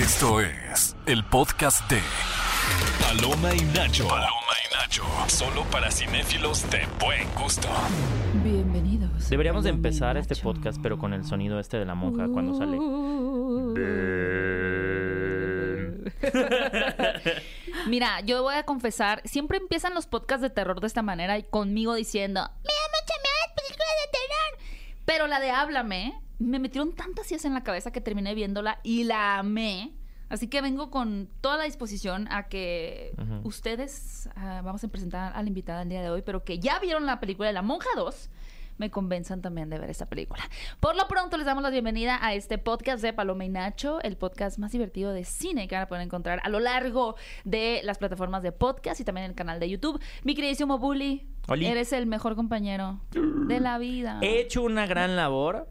Esto es el podcast de Paloma y Nacho. Paloma y Nacho. Solo para cinéfilos de buen gusto. Bienvenidos. Deberíamos de empezar este Nacho. podcast, pero con el sonido este de la monja cuando sale. Mira, yo voy a confesar, siempre empiezan los podcasts de terror de esta manera y conmigo diciendo, me da mucha miedo las películas de terror. Pero la de Háblame, me metieron tantas ideas en la cabeza que terminé viéndola y la amé. Así que vengo con toda la disposición a que Ujú. ustedes, ah, vamos a presentar a la invitada el día de hoy, pero que ya vieron la película de La Monja 2, me convenzan también de ver esta película. Por lo pronto les damos la bienvenida a este podcast de Paloma y Nacho, el podcast más divertido de cine que van a poder encontrar a lo largo de las plataformas de podcast y también en el canal de YouTube. Mi queridísimo Bully, Oli. eres el mejor compañero de la vida. He hecho una gran labor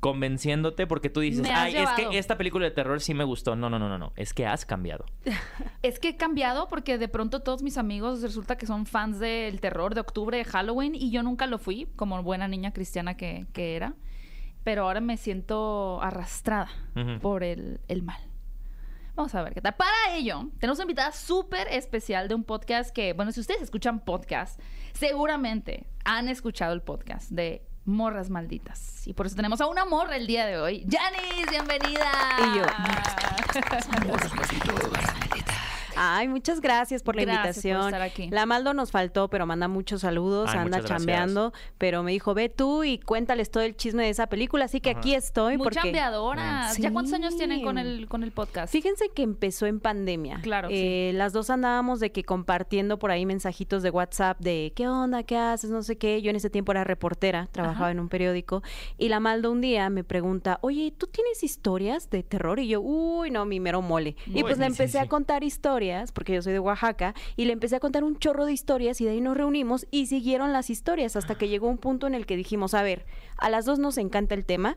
convenciéndote porque tú dices, ay, es llevado". que esta película de terror sí me gustó. No, no, no, no, no. Es que has cambiado. Es que he cambiado porque de pronto todos mis amigos resulta que son fans del terror de octubre, de Halloween, y yo nunca lo fui, como buena niña cristiana que, que era. Pero ahora me siento arrastrada por el, el mal. Vamos a ver qué tal. Para ello, tenemos una invitada súper especial de un podcast que, bueno, si ustedes escuchan podcast, seguramente han escuchado el podcast de Morras Malditas. Y por eso tenemos a una morra el día de hoy. Janice, bienvenida. Y yo, Ay, muchas gracias por la Gracias por invitación. estar aquí. La Maldo nos faltó, pero manda muchos saludos, Ay, anda gracias. chambeando, pero me dijo, ve tú y cuéntales todo el chisme de esa película, así que Ajá. aquí estoy. Muy porque... chambeadoras. ¿Ya cuántos años Sí. tienen con el, con el podcast? Fíjense que empezó en pandemia. Claro, Eh, Las dos andábamos de que compartiendo por ahí mensajitos de WhatsApp de qué onda, qué haces, no sé qué. Yo en ese tiempo era reportera, trabajaba Ajá. en un periódico. Y la Maldo un día me pregunta, oye, ¿tú tienes historias de terror? Y yo, uy, no, mi mero mole. Y pues le sí, sí, empecé a sí. contar historias, porque yo soy de Oaxaca, y le empecé a contar un chorro de historias y de ahí nos reunimos y siguieron las historias hasta que llegó un punto en el que dijimos, a ver, a las dos nos encanta el tema.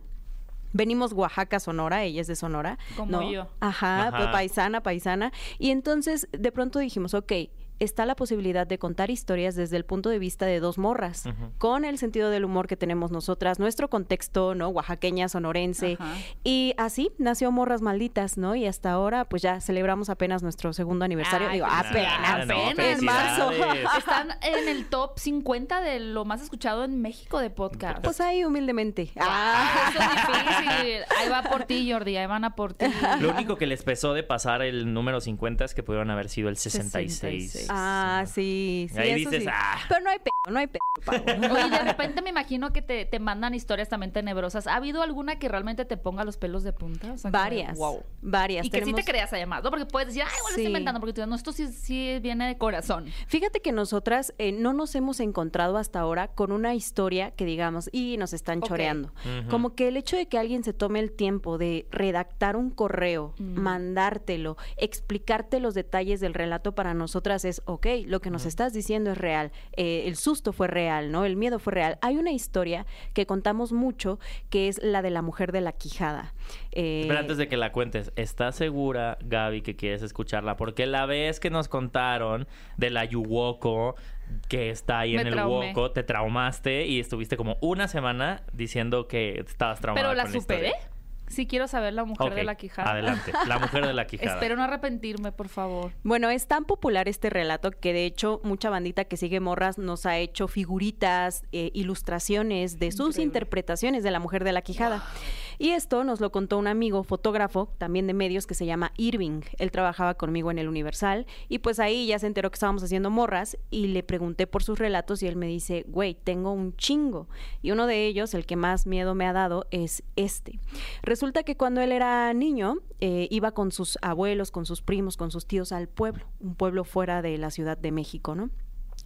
Venimos Oaxaca, Sonora, ella es de Sonora. Como ¿no? yo. Ajá, Ajá. pues paisana, paisana. Y entonces de pronto dijimos, ok, está la posibilidad de contar historias desde el punto de vista de dos morras, con el sentido del humor que tenemos nosotras, nuestro contexto, ¿no? Oaxaqueña, sonorense. Y así nació Morras Malditas, ¿no? Y hasta ahora, pues ya celebramos apenas nuestro segundo aniversario. Ay, Digo, apenas, no, apenas, en marzo. Están en el top 50 de lo más escuchado en México de podcast. Pues ahí humildemente. Ah, eso es difícil. Ahí va por ti, Jordi. Ahí van a por ti. Lo único que les pesó de pasar el número 50 es que pudieron haber sido el 66. 66. Ah, sí, sí. Ahí eso dices, sí. ah. Pero no hay pedo, no hay pedo, Pau. Oye, de repente me imagino que te, te mandan historias también tenebrosas. ¿Ha habido alguna que realmente te ponga los pelos de punta? O sea, Varias. Wow. Varias. Y que sí te creas además, ¿no? Porque puedes decir, ay, igual Sí. estoy inventando, porque tú no, esto sí, sí viene de corazón. Fíjate que nosotras eh, no nos hemos encontrado hasta ahora con una historia que digamos, y nos están choreando. Como que el hecho de que alguien se tome el tiempo de redactar un correo, Mm. mandártelo, explicarte los detalles del relato para nosotras es, ok, lo que nos estás diciendo es real, eh, el susto fue real, ¿no? El miedo fue real. Hay una historia que contamos mucho que es la de la mujer de la quijada. Eh, Pero antes de que la cuentes, ¿estás segura, Gaby, que quieres escucharla? Porque la vez que nos contaron de la Yuwoko que está ahí Me en el traumé. Woko, te traumaste y estuviste como una semana diciendo que estabas traumada. Pero la con superé. historia. Sí quiero saber la mujer de la quijada. Adelante, la mujer de la quijada. Espero no arrepentirme, por favor. Bueno, es tan popular este relato que de hecho mucha bandita que sigue Morras nos ha hecho figuritas, eh, ilustraciones de sus Increíble. interpretaciones de la mujer de la quijada. Y esto nos lo contó un amigo fotógrafo, también de medios, que se llama Irving. Él trabajaba conmigo en el Universal y pues ahí ya se enteró que estábamos haciendo Morras y le pregunté por sus relatos y él me dice, güey, tengo un chingo. Y uno de ellos, el que más miedo me ha dado, es este. Resulta que cuando él era niño, eh, iba con sus abuelos, con sus primos, con sus tíos al pueblo, un pueblo fuera de la Ciudad de México, ¿no?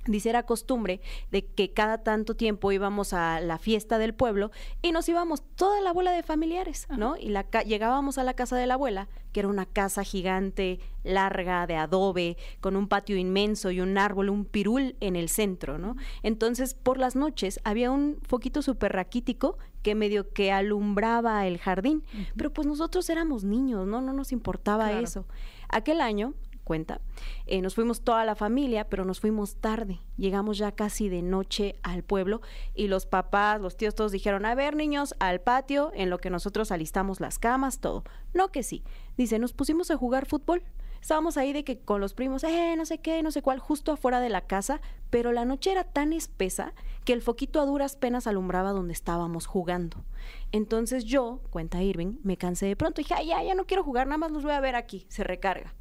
Dice, era costumbre de que cada tanto tiempo íbamos a la fiesta del pueblo y nos íbamos toda la bola de familiares, ¿no? Y la ca- llegábamos a la casa de la abuela, que era una casa gigante, larga, de adobe, con un patio inmenso y un árbol, un pirul en el centro, ¿no? Entonces, por las noches había un foquito súper raquítico que medio que alumbraba el jardín, pero pues nosotros éramos niños, ¿no? No nos importaba Claro. eso. Aquel año cuenta. Eh, nos fuimos toda la familia, pero nos fuimos tarde. Llegamos ya casi de noche al pueblo y los papás, los tíos, todos dijeron, a ver niños, al patio, en lo que nosotros alistamos las camas, todo. No que sí. Dice, nos pusimos a jugar fútbol. Estábamos ahí de que con los primos, eh, no sé qué, no sé cuál, justo afuera de la casa, pero la noche era tan espesa que el foquito a duras penas alumbraba donde estábamos jugando. Entonces yo, cuenta Irving, me cansé de pronto dije, ay, ya, ya no quiero jugar, nada más los voy a ver aquí, se recarga.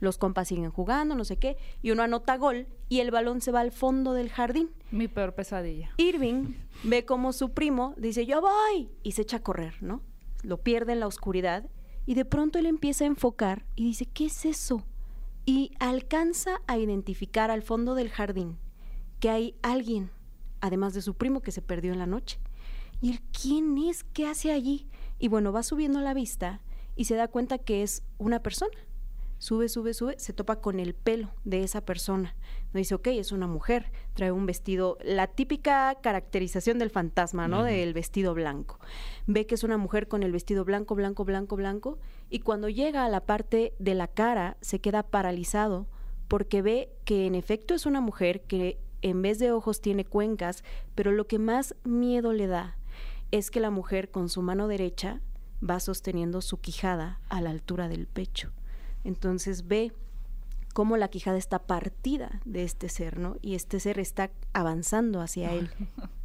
Los compas siguen jugando, no sé qué, y uno anota gol y el balón se va al fondo del jardín. Mi peor pesadilla. Irving ve como su primo dice, yo voy, y se echa a correr, ¿no? Lo pierde en la oscuridad y de pronto él empieza a enfocar y dice, ¿qué es eso? Y alcanza a identificar al fondo del jardín que hay alguien, además de su primo que se perdió en la noche. ¿Y él quién es? ¿Qué hace allí? Y bueno, va subiendo la vista y se da cuenta que es una persona. Sube, sube, sube, se topa con el pelo de esa persona. No dice, ok, es una mujer, trae un vestido, la típica caracterización del fantasma, ¿no? Del vestido blanco. Ve que es una mujer con el vestido blanco, blanco, blanco, blanco, y cuando llega a la parte de la cara se queda paralizado porque ve que en efecto es una mujer que en vez de ojos tiene cuencas, pero lo que más miedo le da es que la mujer con su mano derecha va sosteniendo su quijada a la altura del pecho. Entonces ve cómo la quijada está partida de este ser, ¿no? Y este ser está avanzando hacia él.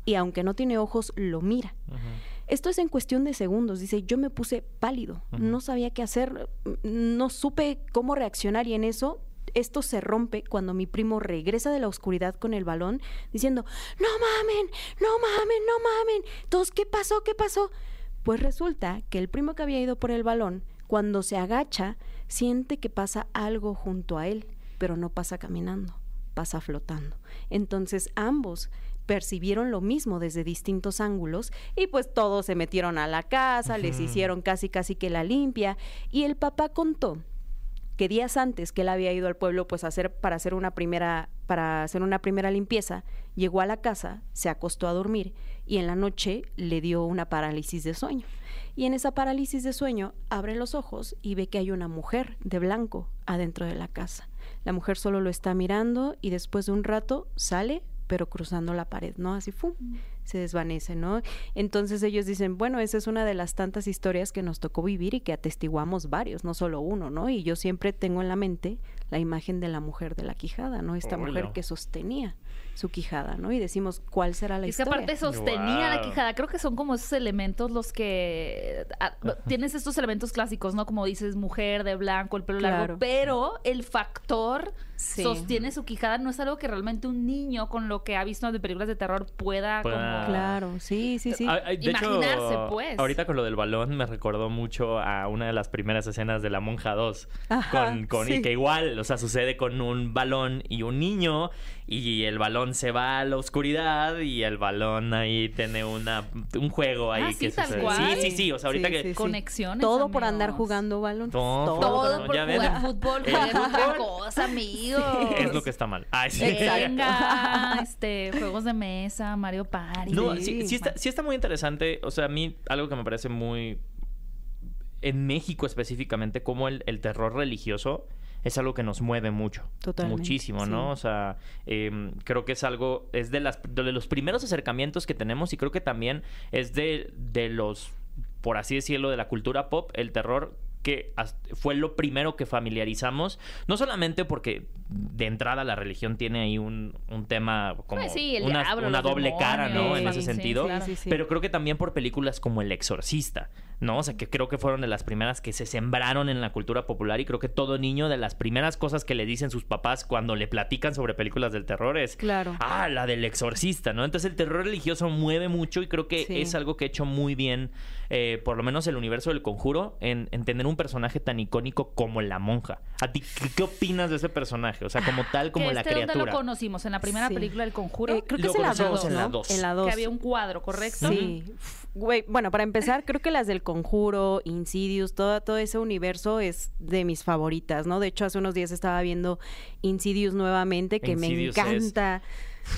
Y aunque no tiene ojos, lo mira. Esto es en cuestión de segundos. Dice, yo me puse pálido, no sabía qué hacer, no supe cómo reaccionar y en eso esto se rompe cuando mi primo regresa de la oscuridad con el balón diciendo, no mamen, no mamen, no mamen. Todos, ¿qué pasó? ¿Qué pasó? Pues resulta que el primo que había ido por el balón, cuando se agacha, siente que pasa algo junto a él, pero no pasa caminando, pasa flotando. Entonces ambos percibieron lo mismo desde distintos ángulos y pues todos se metieron a la casa, les hicieron casi casi que la limpia y el papá contó que días antes que él había ido al pueblo pues hacer para hacer una primera para hacer una primera limpieza, llegó a la casa, se acostó a dormir y en la noche le dio una parálisis de sueño. Y en esa parálisis de sueño abre los ojos y ve que hay una mujer de blanco adentro de la casa. La mujer solo lo está mirando y después de un rato sale, pero cruzando la pared, ¿no? Así, ¡fum! Se desvanece, ¿no? Entonces ellos dicen, bueno, esa es una de las tantas historias que nos tocó vivir y que atestiguamos varios, no solo uno, ¿no? Y yo siempre tengo en la mente la imagen de la mujer de la quijada, ¿no? Esta mujer que sostenía su quijada, ¿no? Y decimos, ¿cuál será la Y es que historia? aparte sostenía la quijada. Creo que son como esos elementos los que... ah, tienes estos elementos clásicos, ¿no? Como dices, mujer de blanco, el pelo largo. Pero el factor Sí. sostiene su quijada no es algo que realmente un niño con lo que ha visto de películas de terror pueda Pueda- como... Claro, sí, sí, sí. Ah, de Imaginarse, hecho, pues. ahorita con lo del balón me recordó mucho a una de las primeras escenas de La Monja 2. Ajá, con, con- sí. Y que igual, o sea, sucede con un balón y un niño y el balón se va a la oscuridad y el balón ahí tiene una un juego ahí Ah, que sí, tal sucede. cual. Sí, sí, sí, o sea, ahorita Sí, que sí, sí. Conexiones, Todo por andar jugando balón. Todo, Todo por Ya ven. jugar fútbol, jugar otra fútbol cosa, amigos. es lo que está mal. Ay, sí. Venga, este, juegos de mesa, Mario Party. No, Sí. sí, está, sí está muy interesante. O sea, a mí algo que me parece muy... En México específicamente, como el, el terror religioso es algo que nos mueve mucho. Totalmente, Muchísimo, ¿no? sí. O sea, em, creo que es algo... Es de, las, de los primeros acercamientos que tenemos y creo que también es de, de los, por así decirlo, de la cultura pop, el terror que fue lo primero que familiarizamos, no solamente porque de entrada la religión tiene ahí un, un tema como Pues sí, una, diablo, una doble cara, ¿no? En ese sí, sentido. claro. Pero creo que también por películas como El Exorcista, ¿no? O sea, que creo que fueron de las primeras que se sembraron en la cultura popular y creo que todo niño de las primeras cosas que le dicen sus papás cuando le platican sobre películas del terror es, Claro. ah, la del Exorcista, ¿no? Entonces el terror religioso mueve mucho y creo que Sí. es algo que ha hecho muy bien, eh, por lo menos el universo del conjuro, en, en tener un personaje tan icónico como la monja. ¿A ti qué, qué opinas de ese personaje? O sea, como tal, como la este, ¿Dónde criatura. lo conocimos? ¿En la primera Sí. película del Conjuro? Eh, creo que Lo es en la conocemos 2, en la ¿no? dos. En la 2. Que había un cuadro, ¿correcto? Sí. Güey, bueno, para empezar, creo que las del Conjuro, Insidious, todo, todo ese universo es de mis favoritas, ¿no? De hecho, hace unos días estaba viendo Insidious nuevamente, que Insidious me es- encanta.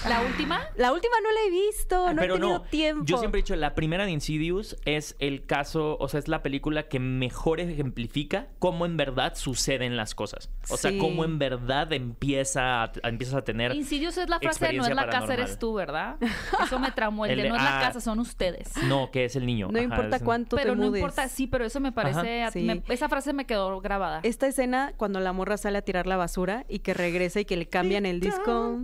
¿La última? La última no la he visto, no Pero he tenido no, tiempo. yo siempre he dicho, la primera de Insidious es el caso, o sea, es la película que mejor ejemplifica cómo en verdad suceden las cosas. O sea, Sí. cómo en verdad empieza a, empiezas a tener... Insidious es la frase de no es la casa, eres tú, ¿verdad? Eso me traumó. El, El de de- no es la ah, casa, son ustedes. No, que es el niño. No Ajá, importa es- cuánto Pero te no mudes. importa, sí, pero eso me parece. Ajá. Sí. me- esa frase me quedó grabada. Esta escena cuando la morra sale a tirar la basura y que regresa y que le cambian el disco.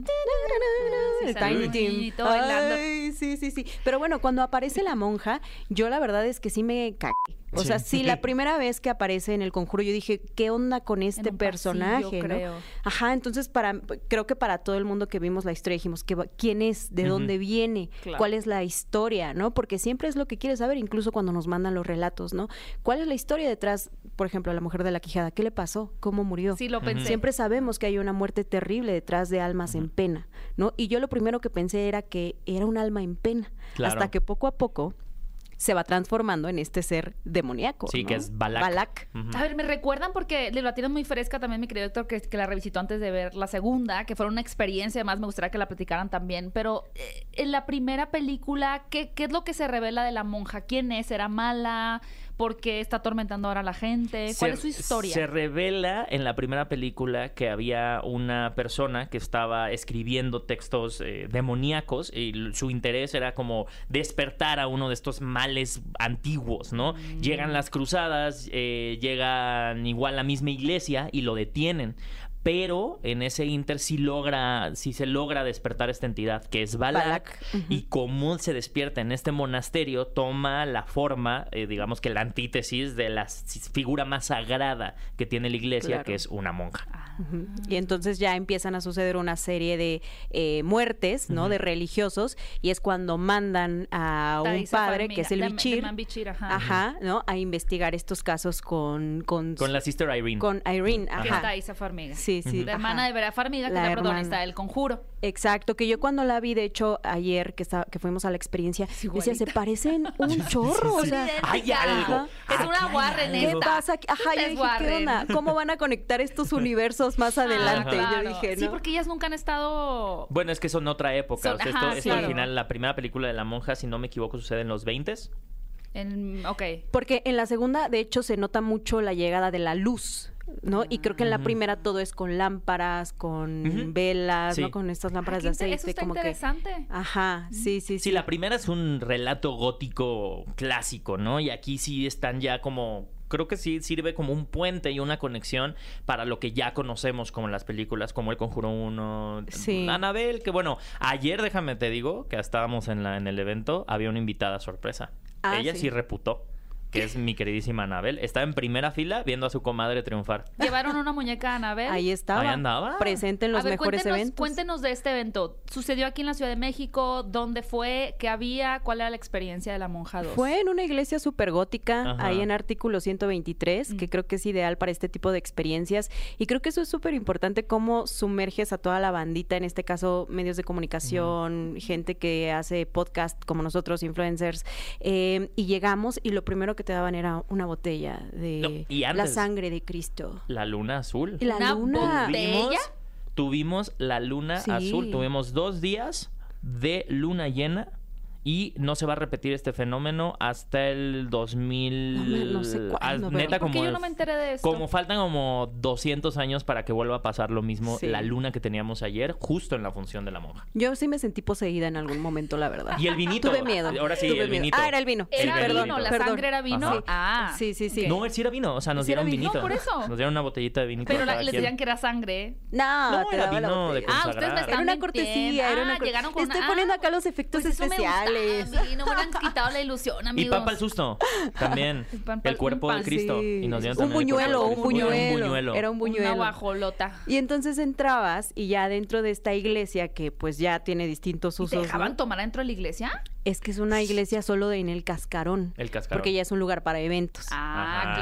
El Tiny Tim. Ay, sí, sí, sí. Pero bueno, cuando aparece la monja, yo la verdad es que sí me cagué. O sea, Sí. la primera vez que aparece en el conjuro, yo dije, ¿qué onda con este un personaje? pasillo, no? creo. Ajá, entonces para, creo que para todo el mundo que vimos la historia dijimos, ¿qué va- ¿quién es? ¿De dónde viene? Claro. ¿Cuál es la historia? ¿No? Porque siempre es lo que quieres saber, incluso cuando nos mandan los relatos, ¿no? ¿Cuál es la historia detrás, por ejemplo, a la mujer de la Quijada? ¿Qué le pasó? ¿Cómo murió? Sí, lo pensé. Siempre sabemos que hay una muerte terrible detrás de almas en pena, ¿no? Y yo lo primero que pensé era que era un alma en pena, Claro. hasta que poco a poco se va transformando en este ser demoníaco. Sí, ¿no? que es Balak. Balak. A ver, me recuerdan porque la tienen muy fresca también mi querido Héctor, que, que la revisitó antes de ver la segunda, que fue una experiencia, además me gustaría que la platicaran también, pero eh, en la primera película, ¿qué, ¿qué es lo que se revela de la monja? ¿Quién es? ¿Era mala? ¿Por qué está atormentando ahora a la gente? ¿Cuál Se- es su historia? Se revela en la primera película que había una persona que estaba escribiendo textos eh, demoníacos y su interés era como despertar a uno de estos males antiguos, ¿no? Mm. Llegan las cruzadas, eh, llegan igual la misma iglesia y lo detienen. Pero en ese inter sí logra, sí se logra despertar esta entidad, que es Balak, y cómo se despierta en este monasterio toma la forma, eh, digamos que la antítesis de la figura más sagrada que tiene la iglesia, Claro. que es una monja. Ah. Y entonces ya empiezan a suceder una serie de eh, muertes, ¿no? De religiosos, y es cuando mandan a un Taisa padre, que es el Bichir, ajá. ajá, ¿no? A investigar estos casos con... Con, Con la Sister Irene. con Irene, Que ajá. está Isa Farmiga. Sí, sí. La ajá. hermana de Vera Farmiga, que La es la protagonista del conjuro. Exacto, que yo cuando la vi, de hecho, ayer que, estaba, que fuimos a la experiencia, decía, se parecen un chorro, o sea... Hay Idéntica. algo. Es Aquí una Warren. ¿Qué pasa? aquí? Ajá, yo dije, ¿qué onda? ¿Cómo van a conectar estos universos más adelante? Ah, Yo Sí, porque ellas nunca han estado... Bueno, es que son otra época. Son- o sea, ajá, esto, esto claro. al final, la primera película de la monja, si no me equivoco, sucede en los 20 En, ok. Porque en la segunda, de hecho, se nota mucho la llegada de la luz, ¿no? Y creo que en la primera todo es con lámparas, con velas, Sí. ¿no? Con estas lámparas de aceite. Eso está como que... interesante. Ajá, sí, sí, sí. Sí, la primera es un relato gótico clásico, ¿no? Y aquí sí están ya como creo que sí sirve como un puente y una conexión para lo que ya conocemos como las películas, como El Conjuro 1, Sí. Anabel, que bueno, ayer déjame te digo que estábamos en, la, en el evento, había una invitada sorpresa. Ah, Ella sí. sí reputó, que es mi queridísima Anabel. Estaba en primera fila viendo a su comadre triunfar. Llevaron una muñeca a Anabel. Ahí estaba. Ahí andaba. Presente en los a ver, mejores cuéntenos, eventos. cuéntenos de este evento. ¿Sucedió aquí en la Ciudad de México? ¿Dónde fue? ¿Qué había? ¿Cuál era la experiencia de la Monja 2? Fue en una iglesia súper gótica, Ajá. ahí en artículo 123, que Mm. creo que es ideal para este tipo de experiencias. Y creo que eso es súper importante, cómo sumerges a toda la bandita, en este caso medios de comunicación, gente que hace podcast como nosotros, influencers. eh, y llegamos y lo primero que te daban era una botella de No, y la sangre de Cristo. La luna azul. Y la ¿Una luna. botella? Tuvimos, tuvimos la luna Sí. azul, tuvimos dos días de luna llena y no se va a repetir este fenómeno hasta el 2000. No no sé cuándo, ah, pero- neta, ¿Por qué como, yo no me enteré de esto? como faltan como 200 años para que vuelva a pasar lo mismo, Sí. la luna que teníamos ayer, justo en la función de la monja. Yo sí me sentí poseída en algún momento, la verdad. Y el vinito. Tuve miedo. Ahora sí, tuve el miedo. vinito. Ah, era el vino. Era el vino, la Perdón. sangre era vino. Ajá. Ah, Sí, sí, sí. ok. No, sí era vino, o sea, nos dieron vinito. por eso. Nos dieron una botellita de vinito. Pero les decían que era sangre. No, No, era vino de. Ah, ustedes me están Era una cortesía, era una Ah, cor- llegaron con Estoy ah, poniendo acá los efectos pues a mí, no me hubieran quitado la ilusión, Y amigos. pan para el susto, también. El pan pa'l- el cuerpo de Cristo. Sí. Y nos dieron un buñuelo, de un buñuelo. Un buñuelo. Era un buñuelo. Una guajolota. Y entonces entrabas y ya dentro de esta iglesia que pues ya tiene distintos ¿Y usos. ¿Te ¿no? dejaban tomar adentro de la iglesia? Es que es una iglesia solo de en el cascarón. El cascarón. Porque ya es un lugar para eventos. Ah, Ajá.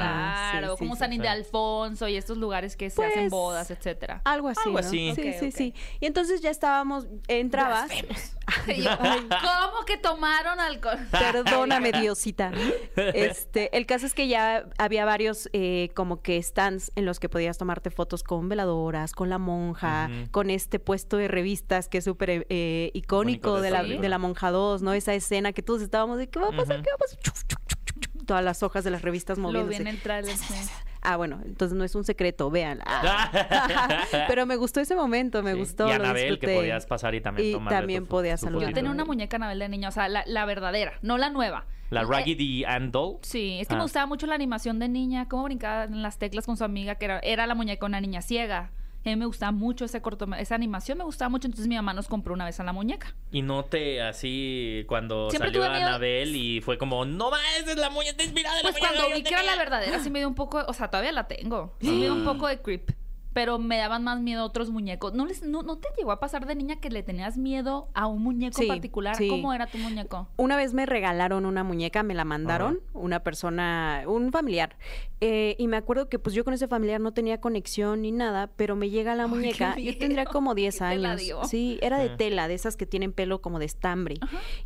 claro. Sí, sí, como sí, San sí. Ildefonso y estos lugares que se Pues, hacen bodas, etcétera. Algo así. Algo ¿no? así. Sí, Ok, sí, ok. sí. Y entonces ya estábamos, entrabas. Y yo, ¿Cómo que tomaron alcohol? Perdóname, Diosita. Este, el caso es que ya había varios eh, como que stands en los que podías tomarte fotos con veladoras, con la monja, con este puesto de revistas que es súper eh, icónico de la, de la monja 2, ¿no? Esa escena que todos estábamos de ¿qué va a pasar? Ujú. ¿Qué va a pasar? Chuf, chuf, chuf, chuf, chuf. Todas las hojas de las revistas Lo vi moviéndose. en el trailer, sí. Ah, bueno, entonces no es un secreto, vean. Pero me gustó ese momento, me Sí. gustó. Y lo Anabel, que podías pasar y también Y tomarle también podías saludar. Yo tenía una muñeca Anabel de niña, o sea, la, la verdadera, no la nueva. La Eh, Raggedy Ann Doll. Sí, es que me Ah. gustaba mucho la animación de niña, cómo brincaba en las teclas con su amiga, que era, era la muñeca una niña ciega. A mí me gustaba mucho ese corto, esa animación me gustaba mucho, entonces mi mamá nos compró una vez a la muñeca. Y no te así cuando Siempre salió. Anabel y fue como, no más, esa es la muñeca inspirada en la Pues muñeca cuando vi que era la tenía". verdadera, sí me dio un poco, o sea, todavía la tengo. Sí me dio un poco de creep. Pero me daban más miedo otros muñecos. ¿No, les, no, ¿No te llegó a pasar de niña que le tenías miedo a un muñeco Sí, particular? sí. ¿Cómo era tu muñeco? Una vez me regalaron una muñeca, me la mandaron, una persona, un familiar. Eh, y me acuerdo que pues yo con ese familiar no tenía conexión ni nada, pero me llega la muñeca. Yo tendría como 10 ¿Quién te la años. dio? Sí, era de Ah. tela, de esas que tienen pelo como de estambre.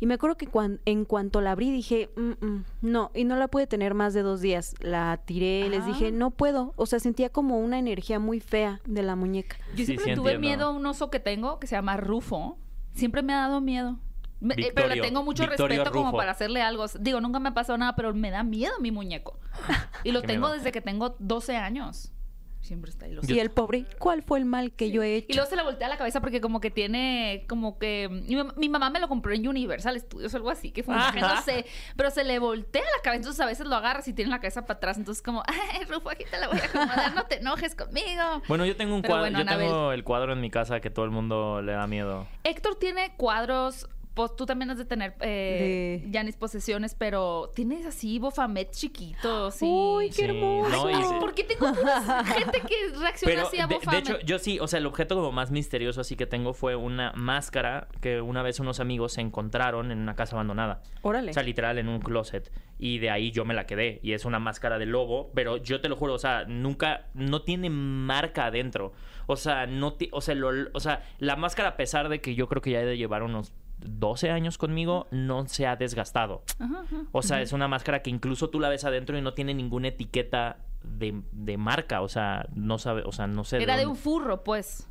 Y me acuerdo que cuan- en cuanto la abrí dije, "Mm, mm, no, y no la pude tener más de dos días. La tiré, les Ah. dije, no puedo. O sea, sentía como una energía muy fea de la muñeca. Yo Sí, siempre sí tuve entiendo. miedo a un oso que tengo que se llama Rufo. Siempre me ha dado miedo. Me- eh, pero le tengo mucho Victorio respeto como para hacerle algo. Digo, nunca me ha pasado nada, pero me da miedo mi muñeco. Y lo tengo miedo. desde que tengo 12 años. Siempre está ahí. Lo Y el pobre, ¿cuál fue el mal que yo he hecho? Y luego se le voltea la cabeza porque como que tiene, como que... Mi, mam- mi mamá me lo compró en Universal Studios o algo así, que fue un no sé. Pero se le voltea la cabeza, entonces a veces lo agarras y tiene la cabeza para atrás. Entonces como, ay, Rufo, aquí te la voy a acomodar, no te enojes conmigo. Bueno, yo tengo un Pero cuadro, bueno, yo tengo el cuadro en mi casa que todo el mundo le da miedo. Héctor tiene cuadros, pues tú también has de tener eh, De- Janis posesiones, pero tienes así Bofamet chiquitos. Sí. Uy, qué Sí, hermoso. no, ¿Por qué tengo gente que reacciona Pero así a de, de Bofamet? hecho, yo sí, o sea, el objeto como más misterioso así que tengo fue una máscara que una vez unos amigos se encontraron en una casa abandonada. Órale. O sea, literal en un closet. Y de ahí yo me la quedé. Y es una máscara de lobo. Pero yo te lo juro, o sea, nunca. No tiene marca adentro. O sea, no o, sea, lo- o sea, la máscara, a pesar de que yo creo que ya he de llevar unos 12 años conmigo, no se ha desgastado. Ajá, ajá. O sea, es una máscara que incluso tú la ves adentro y no tiene ninguna etiqueta de, de marca. O sea, no sabe, o sea, no sé. Era de un furro, pues.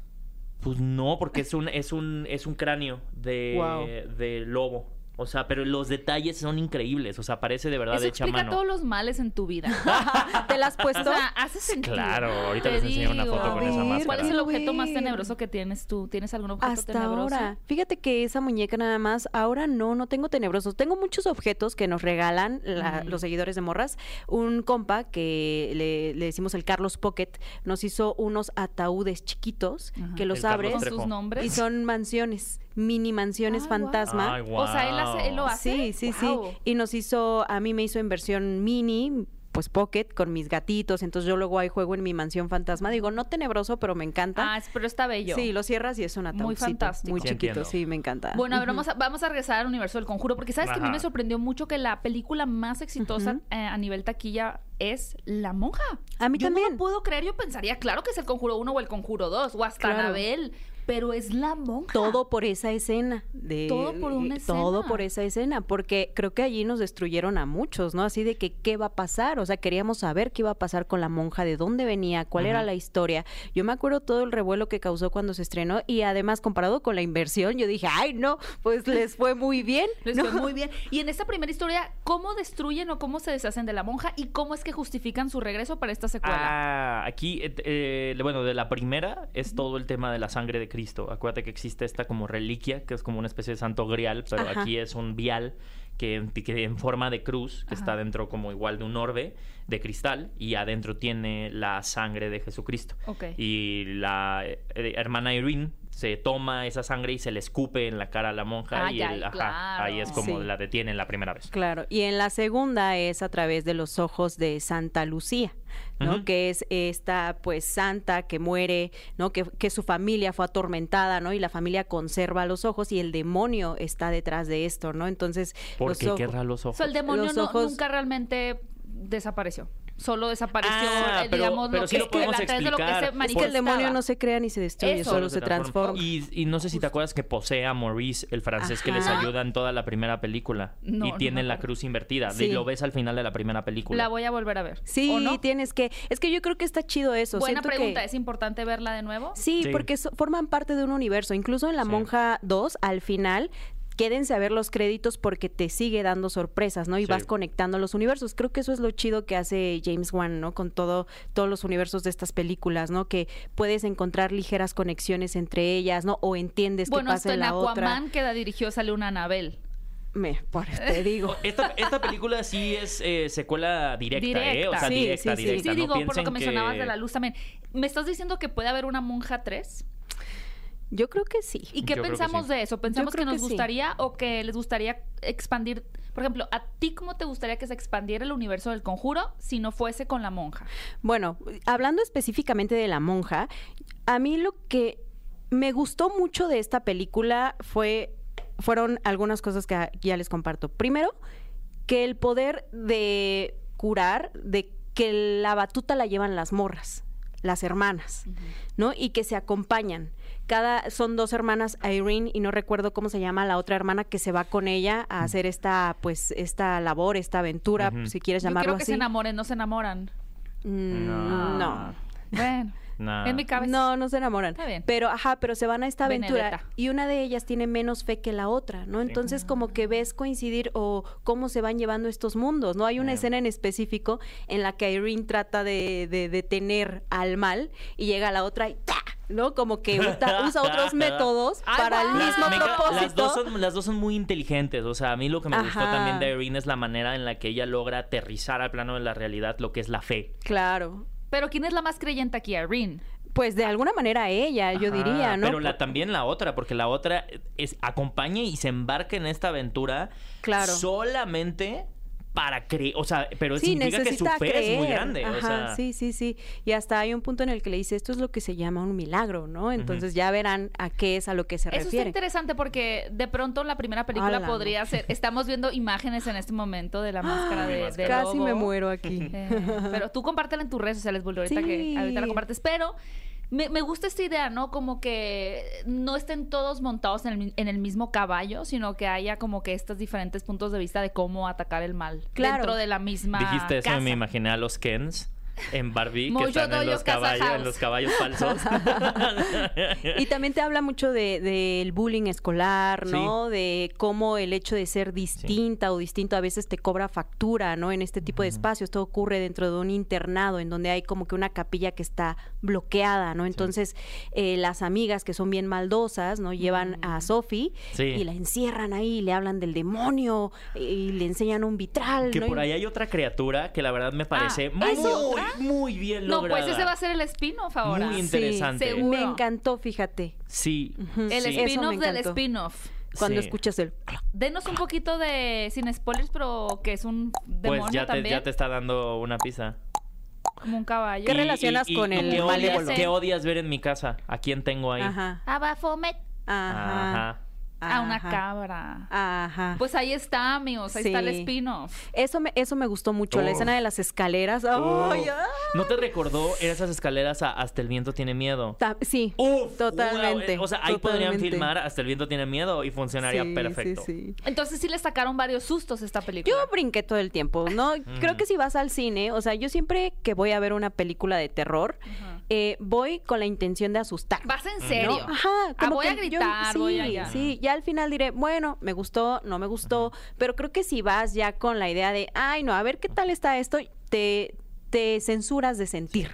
Pues no, porque es un, es un, es un cráneo de, de lobo. O sea, pero los detalles son increíbles. O sea, parece de verdad Eso hecha explica mano. todos los males en tu vida. ¿Te la has O puesto? sea, hace sentido. Claro, ahorita Te les enseño una foto con esa máscara. ¿Cuál es el objeto más tenebroso que tienes tú? ¿Tienes algún objeto Hasta tenebroso? ahora. Fíjate que esa muñeca nada más, ahora no, no tengo tenebrosos. Tengo muchos objetos que nos regalan la- los seguidores de Morras. Un compa que le, le decimos el Carlos Pocket nos hizo unos ataúdes chiquitos Ajá. que los El abres ¿Con sus nombres? y son mansiones, mini mansiones guau. fantasma. Ay, O sea, él, hace, él lo hace. Sí, sí, sí. Y nos hizo, a mí me hizo en versión mini, pues pocket, con mis gatitos. Entonces yo luego ahí juego en mi mansión fantasma. Digo, no tenebroso, pero me encanta. Ah, pero está bello. Sí, lo cierras y es un Muy fantástico. Muy Sí, chiquito, entiendo. sí, me encanta. Bueno, a ver, vamos a, vamos a regresar al universo del conjuro, porque sabes que a mí Ajá. me sorprendió mucho que la película más exitosa eh, a nivel taquilla es La Monja. A mí yo no también. lo puedo creer, yo pensaría, claro que es el conjuro 1 o el conjuro 2, o hasta Claro. Anabel, pero es La Monja. Todo por esa escena. De, Todo por una Todo escena. por esa escena, porque creo que allí nos destruyeron a muchos, ¿no? Así de que, ¿qué va a pasar? O sea, queríamos saber qué iba a pasar con la monja, de dónde venía, cuál era la historia. Yo me acuerdo todo el revuelo que causó cuando se estrenó y además comparado con la inversión, yo dije, ay, no, pues les fue muy bien. Les ¿no? fue muy bien. Y en esta primera historia, ¿cómo destruyen o cómo se deshacen de la monja y cómo es que justifican su regreso para esta secuela? Ah, aquí, eh, eh, bueno, de la primera es todo el tema de la sangre de Cristo. Acuérdate que existe esta como reliquia, que es como una especie de santo grial, pero Ajá. aquí es un vial que, que en forma de cruz, que Ajá. está dentro como igual de un orbe de cristal, y adentro tiene la sangre de Jesucristo. Ok. Y la eh, hermana Irene se toma esa sangre y se le escupe en la cara a la monja Ay, y el- ajá, claro. ahí es como Sí. la detienen la primera vez. Claro, y en la segunda es a través de los ojos de Santa Lucía, ¿no? Que es esta pues santa que muere, ¿no? Que, que su familia fue atormentada, ¿no? Y la familia conserva los ojos y el demonio está detrás de esto, ¿no? Entonces, ¿Por los qué ojos- querrá los O ojos? sea, el demonio Los no- ojos- nunca realmente desapareció. Solo desapareció, Ah, eh, pero- digamos, pero lo sí que lo podemos a través de lo que se que el demonio no se crea ni se destruye, Eso. solo se transforma. Y, y no sé si te acuerdas que posee a Maurice, el francés que les ayuda en toda la primera película. No, y no tiene me la cruz invertida. Sí. Y lo ves al final de la primera película. La voy a volver a ver. Sí, ¿O no? tienes que. Es que yo creo que está chido eso. Buena Siento que- pregunta. ¿Es importante verla de nuevo? Sí, Sí. porque so- forman parte de un universo. Incluso en La Sí. Monja 2, al final, quédense a ver los créditos porque te sigue dando sorpresas, ¿no? Y Sí. vas conectando los universos. Creo que eso es lo chido que hace James Wan, ¿no? Con todo, todos los universos de estas películas, ¿no? Que puedes encontrar ligeras conexiones entre ellas, ¿no? O entiendes Bueno, qué hasta pasa en en la Aquaman otra. que la dirigió sale una Anabel. Me, por te digo. Esta, esta película sí es eh, secuela directa, ¿eh? O Directa. sea, Sí, directa, sí, sí. directa. Sí, No digo, por lo piensen que mencionabas de la luz también. ¿Me estás diciendo que puede haber una monja 3? Yo creo que sí. ¿Y qué Yo creo que pensamos sí. de eso? ¿Pensamos que nos que sí. gustaría o que les gustaría expandir? Por ejemplo, ¿a ti cómo te gustaría que se expandiera el universo del conjuro si no fuese con la monja? Bueno, hablando específicamente de la monja, a mí lo que me gustó mucho de esta película fue fueron algunas cosas que ya les comparto. Primero, que el poder de curar, de que la batuta la llevan las morras, las hermanas, ¿no? Y que se acompañan. Cada son dos hermanas, Irene y no recuerdo cómo se llama la otra hermana que se va con ella a hacer esta pues esta labor, esta aventura, si quieres Yo llamarlo quiero que así. se enamoren, no se enamoran. Mm, No. no. Bueno, Nah. en mi cabeza. No, no se enamoran. Está bien. Pero, ajá, pero se van a esta aventura Benedetta. y una de ellas tiene menos fe que la otra, ¿no? Entonces, como que ves coincidir o cómo se van llevando estos mundos, ¿no? Hay una escena en específico en la que Irene trata de, de detener al mal y llega la otra y ¡ta! ¿No? Como que usa, usa otros métodos Ay, para el mismo encanta- propósito. Las dos, son, las dos son muy inteligentes. O sea, a mí lo que me gustó también de Irene es la manera en la que ella logra aterrizar al plano de la realidad lo que es la fe. Claro. Pero ¿quién es la más creyente aquí? Irene. Pues de alguna manera ella, yo Ajá, diría, ¿no? Pero la, también la otra, porque la otra es acompaña y se embarca en esta aventura Claro. solamente para creer. O sea, pero sí, significa que su fe es muy grande. Ajá, o sea, sí, sí, sí. Y hasta hay un punto en el que le dice, esto es lo que se llama un milagro, ¿no? Entonces ya verán a qué es a lo que se Eso está refiere. interesante porque de pronto la primera película podría no. ser. Estamos viendo imágenes en este momento de la máscara de, de Casi lobo. me muero aquí. Eh, pero tú compártela en tus redes sociales, Bullo, ahorita que ahorita la compartes. Pero me, me gusta esta idea, ¿no? Como que no estén todos montados en el, en el mismo caballo, sino que haya como que estos diferentes puntos de vista de cómo atacar el mal Claro. dentro de la misma dijiste eso casa. y me imaginé a los Kens en Barbie que están en los, caballos, en los caballos falsos. Y también te habla mucho de- del bullying escolar, ¿no? De cómo el hecho de ser distinta o distinto a veces te cobra factura, ¿no? En este tipo de espacios. Todo ocurre dentro de un internado en donde hay como que una capilla que está bloqueada, ¿no? Entonces, eh, las amigas que son bien maldosas, ¿no? Llevan a Sophie Sí. y la encierran ahí, le hablan del demonio y le enseñan un vitral, que ¿no? por ahí hay otra criatura que la verdad me parece Ah, ¿hay muy, muy bien No, lograda. pues ese va a ser el spin-off ahora. Muy Sí, interesante. seguro. Me encantó, fíjate. Sí. El sí. Spin-off del spin-off. Cuando Sí. escuchas el... Denos un poquito de, sin spoilers, pero que es un demonio Pues ya te, también, ya te está dando una pizza. como un caballo. ¿Qué Y- relacionas y- y- con y el qué odias, ¿Qué odias ver en mi casa? ¿A quién tengo ahí? Ajá. Abafomet. Ajá. Ajá. A una Ajá. cabra. Ajá. Pues ahí está, amigos. Ahí está el spin-off. Eso me, eso me gustó mucho, la Uf. escena de las escaleras. ¡Ay, Uf. ay! ¿No te recordó esas escaleras a Hasta el viento tiene miedo? Ta- Sí, Uf, totalmente. wow, O sea, ahí podrían filmar Hasta el viento tiene miedo y funcionaría Sí, perfecto. Sí, sí. Entonces sí le sacaron varios sustos a esta película. Yo brinqué todo el tiempo, ¿no? Creo que si vas al cine, o sea, yo siempre que voy a ver una película de terror, eh, voy con la intención de asustar. Vas en serio. ¿no? Ajá, Ah, como voy a que yo- gritar, sí, voy allá. Sí, ya al final diré, bueno, me gustó, no me gustó, pero creo que si vas ya con la idea de, ay, no, a ver qué tal está esto, te, te censuras de sentir.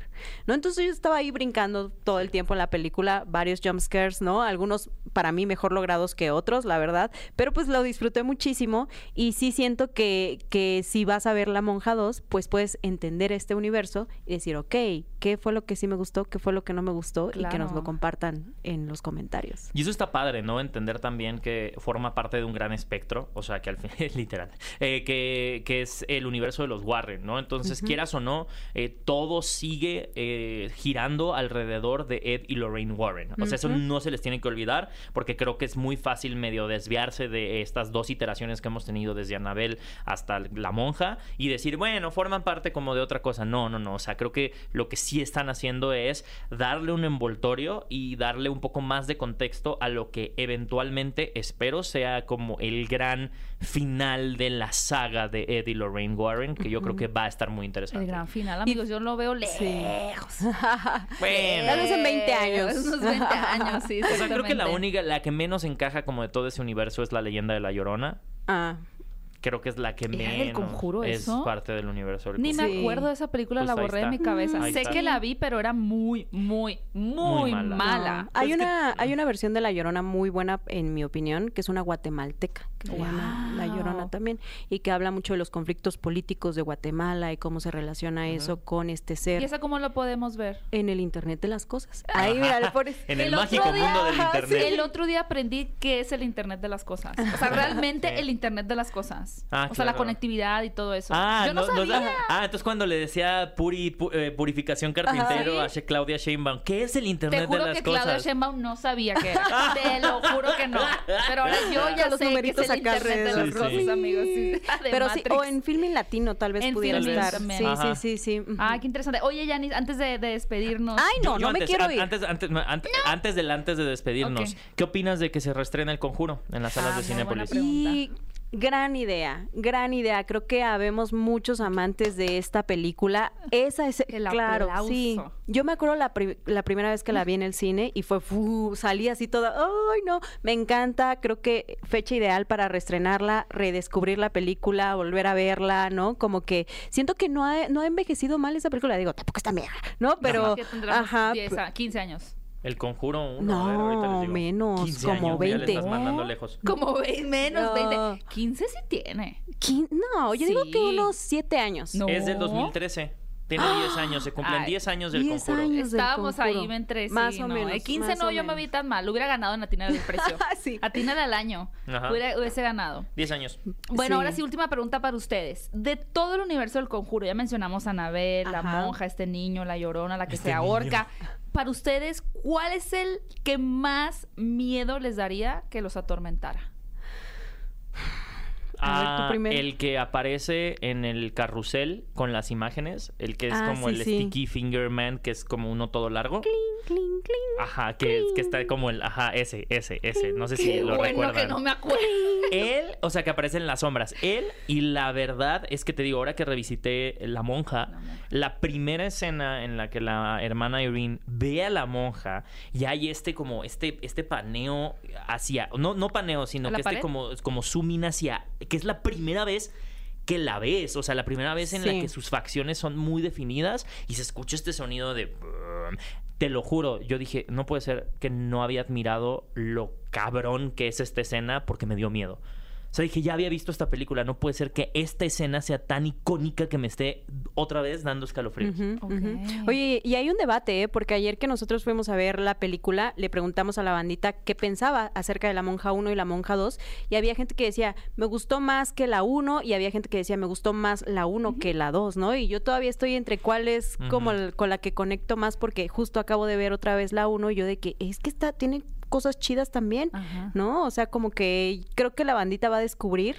¿No? Entonces yo estaba ahí brincando todo el tiempo en la película, varios jump scares, ¿no? Algunos para mí mejor logrados que otros, la verdad, pero pues lo disfruté muchísimo y sí siento que, que si vas a ver La Monja 2, pues puedes entender este universo y decir, ok, ¿qué fue lo que sí me gustó? ¿Qué fue lo que no me gustó? Y que nos lo compartan en los comentarios. Y eso está padre, ¿no? Entender también que forma parte de un gran espectro, o sea, que al fin, literal, eh, que, que es el universo de los Warren, ¿no? Entonces, quieras o no, eh, todo sigue eh, girando alrededor de Ed y Lorraine Warren. O sea, eso no se les tiene que olvidar, porque creo que es muy fácil medio desviarse de estas dos iteraciones que hemos tenido desde Anabel hasta la monja y decir, bueno, forman parte como de otra cosa. No, no, no. O sea, creo que lo que sí están haciendo es darle un envoltorio y darle un poco más de contexto a lo que eventualmente espero sea como el gran final de la saga de Ed y Lorraine Warren, que yo creo que va a estar muy interesante. El gran final, amigos. Yo lo veo lejos. Bueno. Tal vez en 20 años. Unos 20 años, sí. O sea, creo que la única, la que menos encaja como de todo ese universo es la leyenda de la Llorona. Ah, Creo que es la que ¿Era menos del Conjuro es eso? parte del universo del Ni Conjuro. me Sí. acuerdo de esa película, Pues la borré de mi cabeza. Ahí sé está. que la vi, pero era muy, muy, muy, Muy mala. mala. No. Hay Pues que- una, hay una versión de La Llorona muy buena, en mi opinión, que es una guatemalteca, que se llama La Llorona Wow. también, y que habla mucho de los conflictos políticos de Guatemala y cómo se relaciona eso con este ser ¿Y esa cómo lo podemos ver? en el Internet de las cosas. Ahí, mira, le pones... En el, El otro mágico día- mundo del internet. El otro día aprendí qué es el Internet de las cosas. O sea, realmente Sí. el Internet de las cosas. Ah, o sea, la conectividad y todo eso. Ah, Yo no, no- ah, entonces cuando le decía puri, pu- eh, purificación carpintero Ajá. a Claudia Sheinbaum, ¿qué es el internet Te juro de las que Claudia cosas? Sheinbaum no sabía qué era. Te lo juro que no. Pero ahora yo ya Los sé que es numeritos el acá Internet de las alrededor. Sí, cosas, sí. amigos. Sí, de Pero sí, o en filming latino tal vez En pudiera estar. también. Sí, Ajá. sí, sí, sí. Ay, qué interesante. Oye, Yanis, antes de, de despedirnos. Ay, no, Yo no me antes, quiero ir. Antes, antes, no, ante- antes del antes de despedirnos. ¿qué opinas de que se reestrene el conjuro en las salas Ah, de Cinépolis? Y gran idea, gran idea. Creo que habemos muchos amantes de esta película. Esa es, El claro, aplauso. sí. Yo me acuerdo la, pri- la primera vez que la vi en el cine y fue, fu, salí así toda, ay no, me encanta. Creo que fecha ideal para reestrenarla, redescubrir la película, volver a verla, ¿no? Como que siento que no ha, no ha envejecido mal esa película. Digo, tampoco está vieja, ¿no? Pero, que tendremos ajá. 10 p- a- 15 años. El conjuro 1. No, menos, como 20. Ya le estás mandando lejos. Como ve- menos No. 20. 15 sí tiene. ¿quién? No, yo digo Sí. que unos siete años. No. Es del 2013. Tiene 10 años, se cumplen Ay, 10 años del 10 conjuro. años. del Estábamos ahí Conjuro. entre sí, Más o no. menos, El 15 más no, o yo me vi tan mal. Hubiera ganado en Atina del precio. Sí. Atina al año. Ajá. Hubiera- hubiese ganado. 10 años. Bueno, Sí. ahora sí, última pregunta para ustedes. De todo el universo del conjuro, ya mencionamos a Anabel, la Ajá. monja, este niño, la llorona, la que Este se ahorca. Para ustedes, ¿cuál es el que más miedo les daría que los atormentara? A ver, tú Ah, el que aparece en el carrusel con las imágenes, el que es Ah, como sí, el sí. Sticky Finger Man, que es como uno todo largo. Cling, cling, cling. Ajá, que, que está como el, ajá, ese, ese, ese. No sé si Qué lo bueno recuerdan. que no me acuerdo. Él, o sea, que aparece en las sombras. Él, y la verdad es que te digo, ahora que revisité La Monja, La primera escena en la que la hermana Irene ve a la monja, y hay este como, este, este paneo hacia, no, no paneo, sino ¿A la que este como, como zoom in hacia, que es la primera vez que la ves, o sea, la primera vez en la que sus facciones son muy definidas y se escucha este sonido de... Te lo juro, yo dije, no puede ser que no había admirado lo cabrón que es esta escena porque me dio miedo. O sea, dije, ya había visto esta película, no puede ser que esta escena sea tan icónica que me esté otra vez dando escalofríos. Oye, y hay un debate, ¿eh? porque ayer que nosotros fuimos a ver la película, le preguntamos a la bandita qué pensaba acerca de la monja 1 y la monja 2, y había gente que decía, me gustó más que la 1, y había gente que decía, me gustó más la 1 que la 2, ¿no? Y yo todavía estoy entre cuál es como el- con la que conecto más, porque justo acabo de ver otra vez la 1, y yo de que es que está, tiene cosas chidas también, Ajá. ¿no? O sea, como que creo que la bandita va a descubrir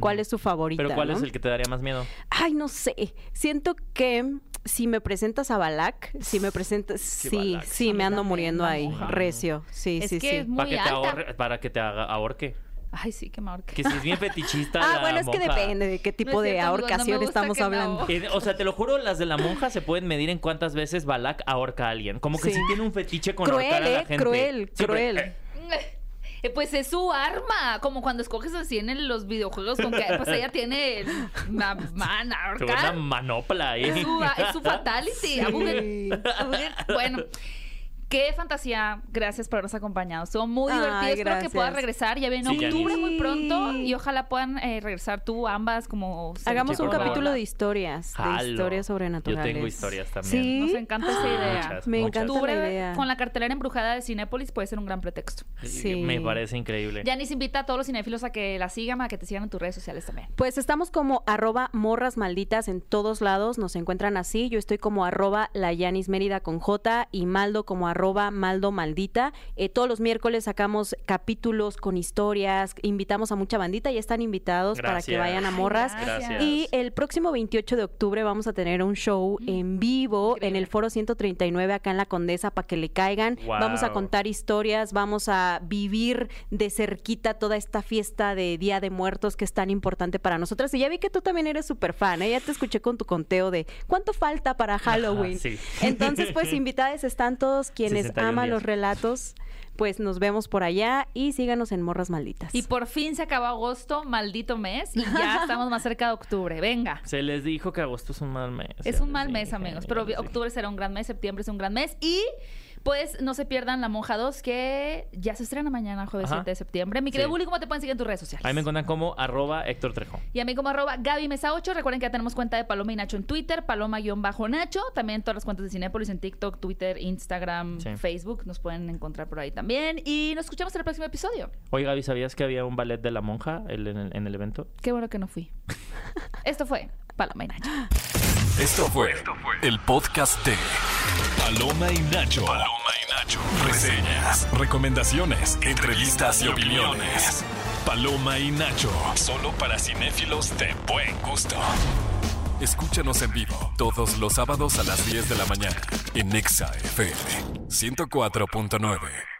cuál es su favorita. Pero ¿cuál ¿no? es el que te daría más miedo? Ay, no sé. Siento que si me presentas a Balak, si me presentas, Sí, sí, me ando también, muriendo ahí, recio. Sí, Es sí, que sí. es muy para que te ahorre- para que te haga ahorque. Ay, sí, que me ahorque. Que si es bien fetichista. Ah, la bueno, es que depende de qué tipo de no ahorcación estamos hablando. Eh, o sea, te lo juro, las de la monja se pueden medir en cuántas veces Balak ahorca a alguien. Como que Sí. si tiene un fetiche con Cruel, ahorcar a la ¿eh? gente. Cruel, Sí, cruel. eh, Eh, pues es su arma, como cuando escoges así en los videojuegos con que pues ella tiene una mana, una manopla ahí. Es su, es su fatality. Bueno, Qué fantasía. Gracias por habernos acompañado. Estuvo muy divertido. Espero que puedas regresar. Ya viene octubre muy pronto y ojalá puedan eh, regresar tú ambas como... Hagamos un capítulo de historias. De historias sobrenaturales. Yo tengo historias también. ¿Sí? Nos encanta esa idea. Me encanta la idea. Con la cartelera embrujada de Cinépolis puede ser un gran pretexto. Sí. Me parece increíble. Yanis invita a todos los cinéfilos a que la sigan, a que te sigan en tus redes sociales también. Pues estamos como arroba morras malditas en todos lados. Nos encuentran así. Yo estoy como arroba la Yanis Mérida con J y Maldo como arroba Maldo Maldita. Eh, todos los miércoles sacamos capítulos con historias, invitamos a mucha bandita, ya están invitados para que vayan a Morras. Y el próximo 28 de octubre vamos a tener un show mm. en vivo en el Foro 139 acá en La Condesa para que le caigan. Vamos a contar historias, vamos a vivir de cerquita toda esta fiesta de Día de Muertos que es tan importante para nosotras. Y ya vi que tú también eres súper fan, ¿eh? ya te escuché con tu conteo de cuánto falta para Halloween. Entonces, pues invitadas están todos quienes quienes aman los relatos, pues nos vemos por allá y síganos en Morras Malditas. Y por fin se acabó agosto, maldito mes, y ya estamos más cerca de octubre. Venga. Se les dijo que agosto es un mal mes. Es un mal mes, amigos, pero octubre será un gran mes, septiembre es un gran mes y pues no se pierdan La Monja 2, que ya se estrena mañana, jueves 7 de septiembre. Mi querido Bully, ¿cómo te pueden seguir en tus redes sociales? Ahí me encuentran como arroba Héctor Trejo. Y a mí como arroba Gaby Mesa 8. Recuerden que ya tenemos cuenta de Paloma y Nacho en Twitter, Paloma-Nacho. También todas las cuentas de Cinépolis en TikTok, Twitter, Instagram, Facebook. Nos pueden encontrar por ahí también. Y nos escuchamos en el próximo episodio. Oye, Gaby, ¿sabías que había un ballet de La Monja en el, en el evento? Qué bueno que no fui. Esto fue Paloma y Nacho. Esto fue, el podcast de Paloma y Nacho. Paloma y Nacho. Reseñas, recomendaciones, entrevistas y opiniones. Paloma y Nacho. Solo para cinéfilos de buen gusto. Escúchanos en vivo todos los sábados a las 10 de la mañana en Nexa FM 104.9.